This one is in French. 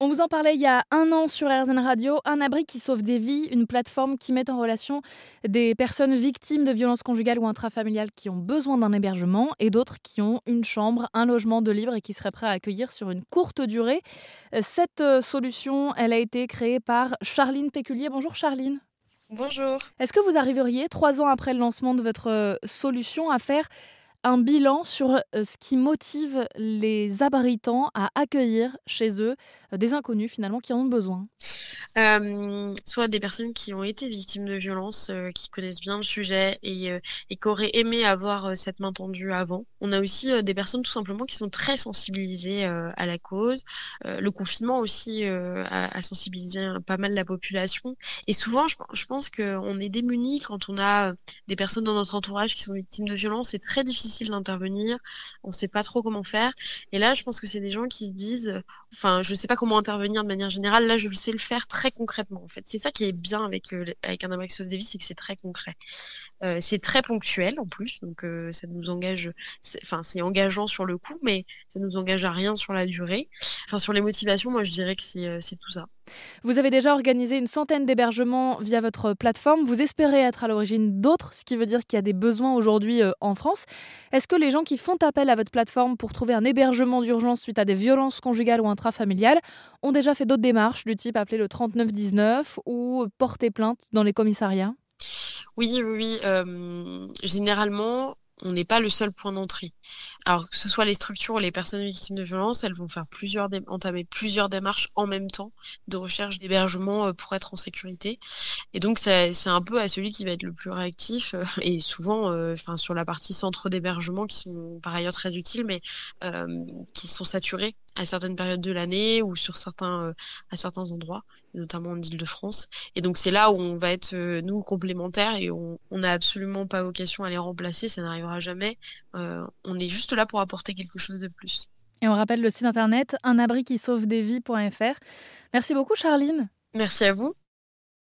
On vous en parlait il y a un an sur RZN Radio, Un abri qui sauve des vies, une plateforme qui met en relation des personnes victimes de violences conjugales ou intrafamiliales qui ont besoin d'un hébergement et d'autres qui ont une chambre, un logement de libre et qui seraient prêts à accueillir sur une courte durée. Cette euh, solution, elle a été créée par Charline Péculier. Bonjour Charline. Bonjour. Est-ce que vous arriveriez, trois ans après le lancement de votre euh, solution, à faire un bilan sur euh, ce qui motive les abritants à accueillir chez eux euh, des inconnus finalement qui en ont besoin? Soit des personnes qui ont été victimes de violences, euh, qui connaissent bien le sujet et, qui auraient aimé avoir cette main tendue avant. On a aussi des personnes tout simplement qui sont très sensibilisées à la cause. le confinement aussi a, sensibilisé pas mal la population. Et souvent, je, je pense qu'on est démunis quand on a des personnes dans notre entourage qui sont victimes de violences. C'est très difficile d'intervenir, on sait pas trop comment faire. Et là, je pense que c'est des gens qui se disent, enfin, je sais pas comment intervenir de manière générale. Là, je sais le faire très concrètement. En fait, c'est ça qui est bien avec euh, avec un Amax of Davis, c'est que c'est très concret. Euh, c'est très ponctuel en plus, donc euh, ça nous engage, enfin c'est engageant sur le coup, mais ça nous engage à rien sur la durée. Enfin sur les motivations, moi je dirais que c'est tout ça. Vous avez déjà organisé une centaine d'hébergements via votre plateforme. Vous espérez être à l'origine d'autres, ce qui veut dire qu'il y a des besoins aujourd'hui en France. Est-ce que les gens qui font appel à votre plateforme pour trouver un hébergement d'urgence suite à des violences conjugales ou intrafamiliales ont déjà fait d'autres démarches du type appeler le 3919 ou porter plainte dans les commissariats? Oui, oui, oui. généralement, on n'est pas le seul point d'entrée. Alors que ce soit les structures ou les personnes victimes de violences, elles vont faire plusieurs entamer plusieurs démarches en même temps de recherche d'hébergement euh, pour être en sécurité. Et donc c'est un peu à celui qui va être le plus réactif euh, et souvent, euh, enfin sur la partie centre d'hébergement qui sont par ailleurs très utiles, mais qui sont saturés à certaines périodes de l'année ou sur certains à certains endroits, notamment en Île-de-France. Et donc c'est là où on va être nous complémentaires et on n'a absolument pas vocation à les remplacer, ça n'arrivera jamais. on est juste là pour apporter quelque chose de plus. Et on rappelle le site internet unabri qui sauve des vies.fr. Merci beaucoup Charline. Merci à vous.